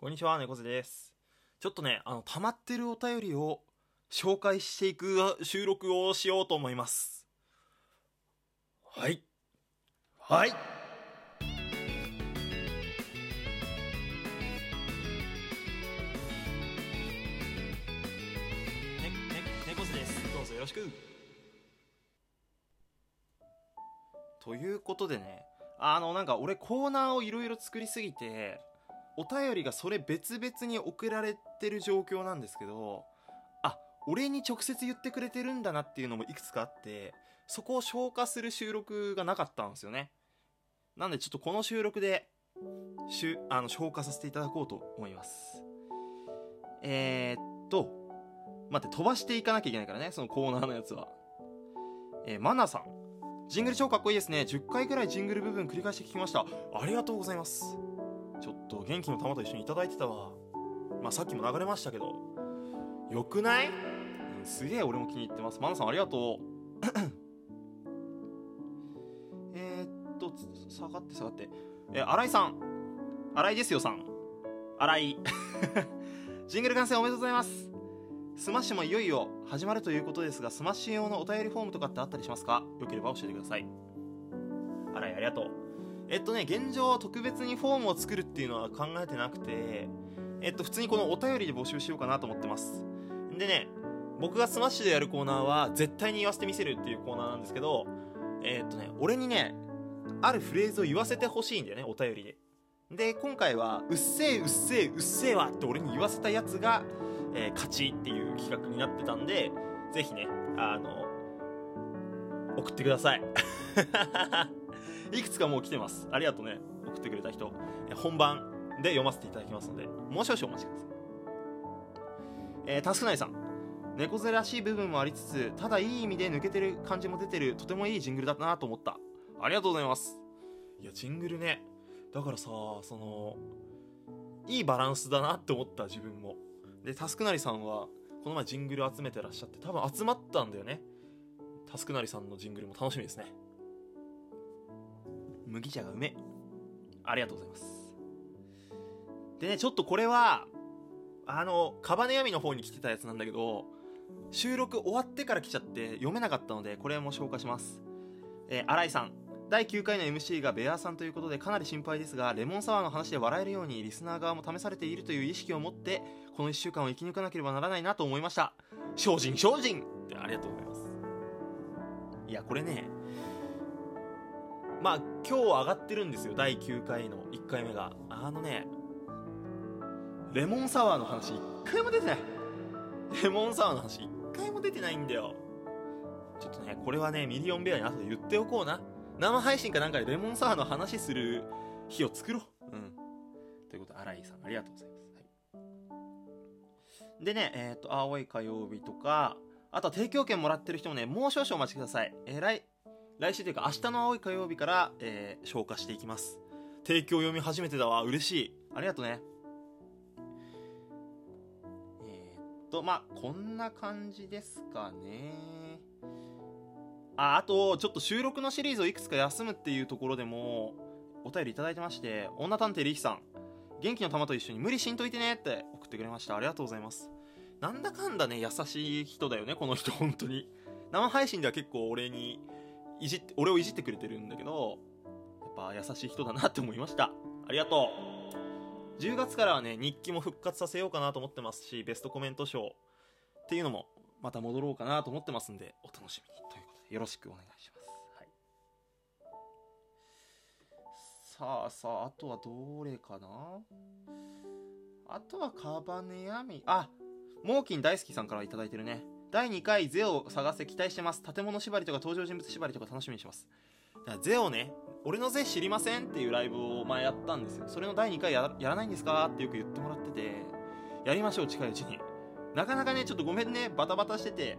こんにちは、猫背です。ちょっとね、あの、溜まってるお便りを紹介していく収録をしようと思います。はい。はい。ね、ね、猫背です。どうぞよろしく。ということでね、あの、なんか俺コーナーをいろいろ作りすぎて、お便りがそれ別々に送られてる状況なんですけど、あ、俺に直接言ってくれてるんだなっていうのもいくつかあって、そこを消化する収録がなかったんですよね。なんでちょっとこの収録で、しゅあの消化させていただこうと思います。えー、っと、待って、飛ばしていかなきゃいけないからね、そのコーナーのやつは。えーマナさん。ジングル超かっこいいですね。10回ぐらいジングル部分繰り返して聞きました。ありがとうございます。ちょっと元気の玉と一緒にいただいてたわ。まあさっきも流れましたけど。よくない、うんすげえ俺も気に入ってます。マナさんありがとう。えっと、下がって下がって。え、新井さん。新井ですよさん。新井。ジングル完成おめでとうございます。スマッシュもいよいよ始まるということですが、スマッシュ用のお便りフォームとかってあったりしますか？よければ教えてください。新井ありがとう。えっとね、現状特別にフォームを作るっていうのは考えてなくて、えっと、普通にこのお便りで募集しようかなと思ってます。でね、僕がスマッシュでやるコーナーは、絶対に言わせてみせるっていうコーナーなんですけど、えっとね、俺にね、あるフレーズを言わせてほしいんだよね、お便りで。で、今回は、うっせえ、うっせえ、うっせえわって俺に言わせたやつが、えー勝ちっていう企画になってたんで、ぜひね、あの、送ってください。いくつかもう来てます。ありがとうね。送ってくれた人。本番で読ませていただきますので、もう少々お待ちください。えー、タスクナイさん。猫背らしい部分もありつつ、ただいい意味で抜けてる感じも出てる、とてもいいジングルだったなと思った。ありがとうございます。いや、ジングルね。だからさ、その、いいバランスだなって思った、自分も。で、タスクナリさんは、この前ジングル集めてらっしゃって、多分集まったんだよね。タスクナリさんのジングルも楽しみですね。麦茶がうめ。ありがとうございます。でね、ちょっとこれは、あの、カバネヤミの方に来てたやつなんだけど、収録終わってから来ちゃって読めなかったので、これも消化します。えー、新井さん。第9回の MC がベアさんということでかなり心配ですが、レモンサワーの話で笑えるようにリスナー側も試されているという意識を持って、この1週間を生き抜かなければならないなと思いました。精進精進ってありがとうございます。いや、これね、まあ、今日上がってるんですよ。第9回の1回目が。あのね、レモンサワーの話1回も出てない。レモンサワーの話1回も出てないんだよ。ちょっとね、これはね、ミリオンベアに後で言っておこうな。生配信かなんかでレモンサワーの話する日を作ろう。うん。ということで、新井さん、ありがとうございます。はい、でね、えっ、と、青い火曜日とか、あとは提供券もらってる人もね、もう少々お待ちください。えー来、来週というか明日の青い火曜日から、えー消化していきます。提供読み初めてだわ。嬉しい。ありがとうね。えーっと、まあ、こんな感じですかね。あ、あと、ちょっと収録のシリーズをいくつか休むっていうところでも、お便りいただいてまして、女探偵リキさん、元気の玉と一緒に無理しんといてねって送ってくれました。ありがとうございます。なんだかんだね、優しい人だよね、この人、本当に。生配信では結構俺に、いじって、俺をいじってくれてるんだけど、やっぱ優しい人だなって思いました。ありがとう。10月からはね、日記も復活させようかなと思ってますし、ベストコメント賞っていうのも、また戻ろうかなと思ってますんで、お楽しみに。ということで、よろしくお願いします。さあさあ、あとはどれかな？あとはカバネヤミ、あ、モーキン大好きさんから頂いてるね。第2回ゼオを探せ期待してます。建物縛りとか登場人物縛りとか楽しみにします。だからゼオね、俺のゼ知りませんっていうライブを前やったんですよ。それの第2回やらないんですかってよく言ってもらってて、やりましょう、近いうちに。なかなかね、ちょっとごめんね、バタバタしてて。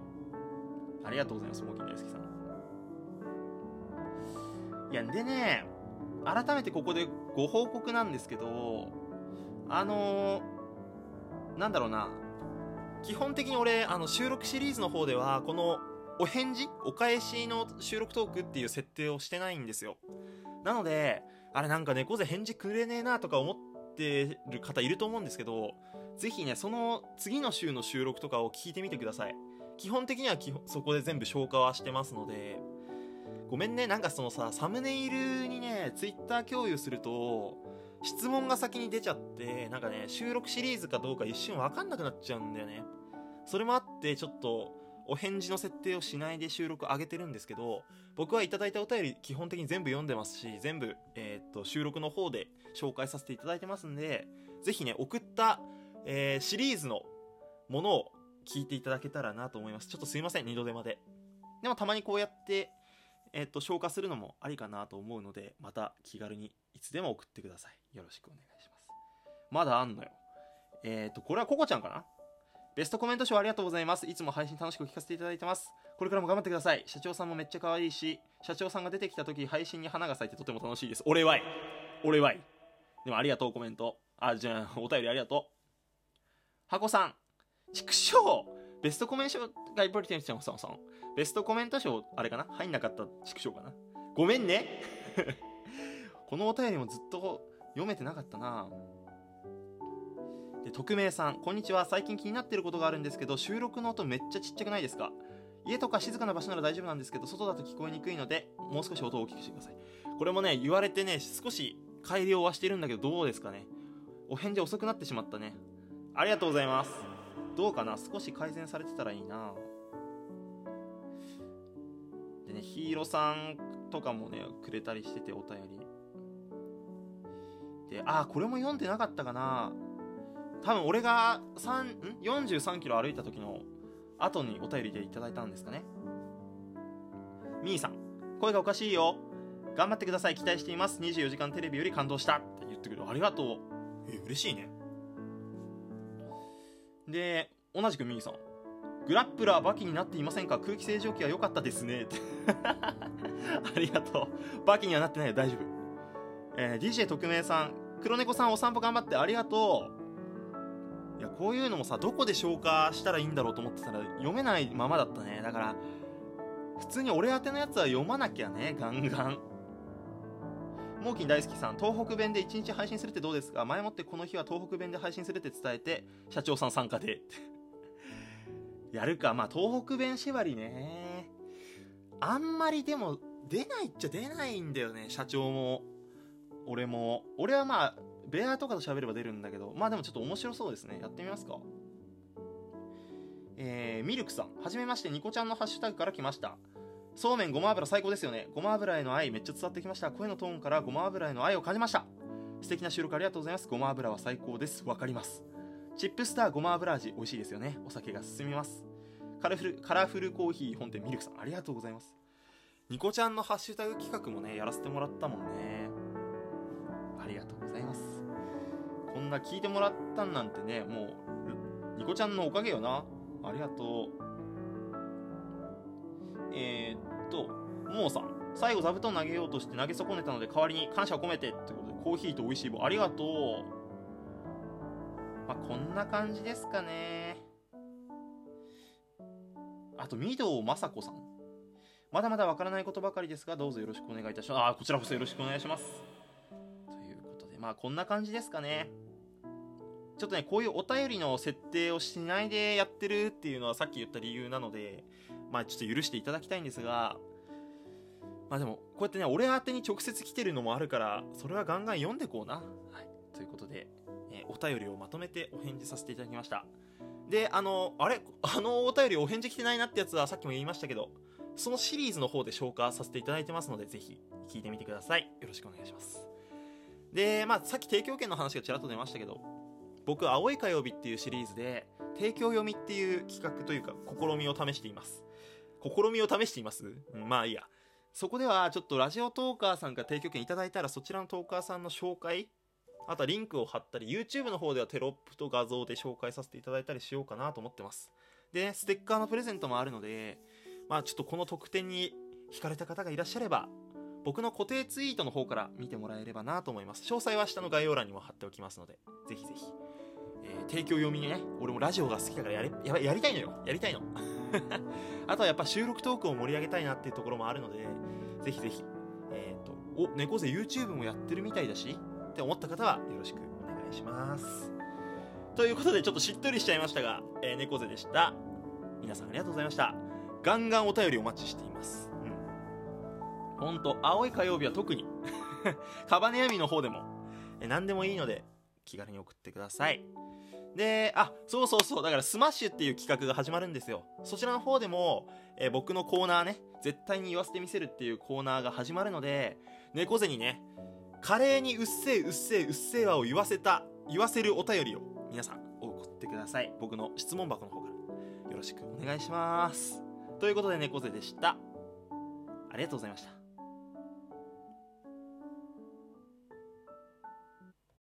ありがとうございます、モーキン大好きさん。いや、でね、改めてここでご報告なんですけど、あのー、なんだろうな、基本的に俺、あの、収録シリーズの方では、この、お返事お返しの収録トークっていう設定をしてないんですよ。なので、あれなんか猫背返事くれねえなとか思ってる方いると思うんですけど、ぜひね、その次の週の収録とかを聞いてみてください。基本的には基本そこで全部消化はしてますので、ごめんね、なんかそのさ、サムネイルにね、ツイッター共有すると、質問が先に出ちゃって、なんかね、収録シリーズかどうか一瞬わかんなくなっちゃうんだよね。それもあって、ちょっと、お返事の設定をしないで収録上げてるんですけど、僕はいただいたお便り基本的に全部読んでますし、全部、えーっと、収録の方で紹介させていただいてますんで、ぜひね、送った、えーシリーズのものを聞いていただけたらなと思います。ちょっとすいません、二度手間で。でもたまにこうやって、えーっと、消化するのもありかなと思うので、また気軽にいつでも送ってください。よろしくお願いします。まだあんのよ。えーと、これはココちゃんかな？ベストコメント賞ありがとうございます。いつも配信楽しく聞かせていただいてます。これからも頑張ってください。社長さんもめっちゃ可愛いし、社長さんが出てきた時配信に花が咲いてとても楽しいです。俺はい。俺はい。でもありがとう、コメント。あ、じゃあ、お便りありがとう。箱さん。畜生ベストコメント賞がいっぱい来てるさんさんさん。ベストコメント賞、あれかな？入んなかった畜生かな？ごめんねこのお便りもずっと読めてなかったなで、匿名さん、こんにちは。最近気になっていることがあるんですけど、収録の音めっちゃちっちゃくないですか？家とか静かな場所なら大丈夫なんですけど、外だと聞こえにくいので、もう少し音を大きくしてください。これもね、言われてね、少し改良はしてるんだけど、どうですかね？お返事遅くなってしまったね。ありがとうございます。どうかな？少し改善されてたらいいなでね、ヒーローさんとかもね、くれたりしてて、お便り。で、あ、これも読んでなかったかな。多分俺が3ん？43キロ歩いた時の後にお便りでいただいたんですかね。みーさん声がおかしいよ。頑張ってください。期待しています。24時間テレビより感動した。って言ってくれるありがとう。え嬉しいね。で同じくみーさん。グラップラーバキになっていませんか？空気清浄機は良かったですね。って。ありがとう。バキにはなってないよ。大丈夫。えー DJ 特命さん黒猫さんお散歩頑張ってありがとう。いやこういうのもさどこで消化したらいいんだろうと思ってたら読めないままだったね。だから普通に俺宛てのやつは読まなきゃねガンガン。モーキン大好きさん東北弁で1日配信するってどうですか？前もってこの日は東北弁で配信するって伝えて社長さん参加で。やるか。まあ東北弁縛りね。あんまりでも出ないっちゃ出ないんだよね社長も。俺も俺はまあベアとかと喋れば出るんだけどまあでもちょっと面白そうですね。やってみますか。えー、ミルクさん。はじめましてニコちゃんのハッシュタグから来ました。そうめんごま油最高ですよね。ごま油への愛めっちゃ伝わってきました。声のトーンからごま油への愛を感じました。素敵な収録ありがとうございます。ごま油は最高です。わかります。チップスターごま油味美味しいですよね。お酒が進みます。カラフルカラフルコーヒー本店ミルクさんありがとうございます。ニコちゃんのハッシュタグ企画もねやらせてもらったもんね。な聞いてもらったんなんてねもうニコちゃんのおかげよな。ありがとう。えー、っともうさん。最後座布団投げようとして投げ損ねたので代わりに感謝を込めてってことでコーヒーと美味しい棒ありがとう。まあこんな感じですかね。あと御堂雅子さん。まだまだわからないことばかりですがどうぞよろしくお願いいたします。あこちらこそよろしくお願いします。ということでまあこんな感じですかね。ちょっとねこういうお便りの設定をしないでやってるっていうのはさっき言った理由なのでまあちょっと許していただきたいんですがまあでもこうやってね俺宛てに直接来てるのもあるからそれはガンガン読んでこうな。はい。ということで、えーお便りをまとめてお返事させていただきました。であのあれ？あのお便りお返事来てないなってやつはさっきも言いましたけどそのシリーズの方で消化させていただいてますのでぜひ聞いてみてください。よろしくお願いします。でまあさっき提供権の話がちらっと出ましたけど僕青い火曜日っていうシリーズで提供読みっていう企画というか試みを試しています。試みを試しています、まあいいや。そこではちょっとラジオトーカーさんから提供権いただいたらそちらのトーカーさんの紹介あとはリンクを貼ったり YouTube の方ではテロップと画像で紹介させていただいたりしようかなと思ってます。でステッカーのプレゼントもあるのでまあちょっとこの特典に惹かれた方がいらっしゃれば僕の固定ツイートの方から見てもらえればなと思います。詳細は下の概要欄にも貼っておきますのでぜひぜひ、えー提供読みにね俺もラジオが好きだからやれややりたいのよ。やりたいの。あとはやっぱ収録トークを盛り上げたいなっていうところもあるのでぜひぜひえっ、とお猫背 YouTube もやってるみたいだしって思った方はよろしくお願いします。ということでちょっとしっとりしちゃいましたが、えー、猫背でした。皆さんありがとうございました。ガンガンお便りお待ちしています。ほんと青い火曜日は特に カバネヤミの方でも、え、何でもいいので気軽に送ってくださいで、あ、そうそうそう、だからスマッシュっていう企画が始まるんですよ。そちらの方でも、え、僕のコーナーね、絶対に言わせてみせるっていうコーナーが始まるので、猫背にね、華麗にうっせえうっせえうっせえわを言わせた、言わせるお便りを皆さん送ってください。僕の質問箱の方からよろしくお願いします。ということで猫背でした。ありがとうございました。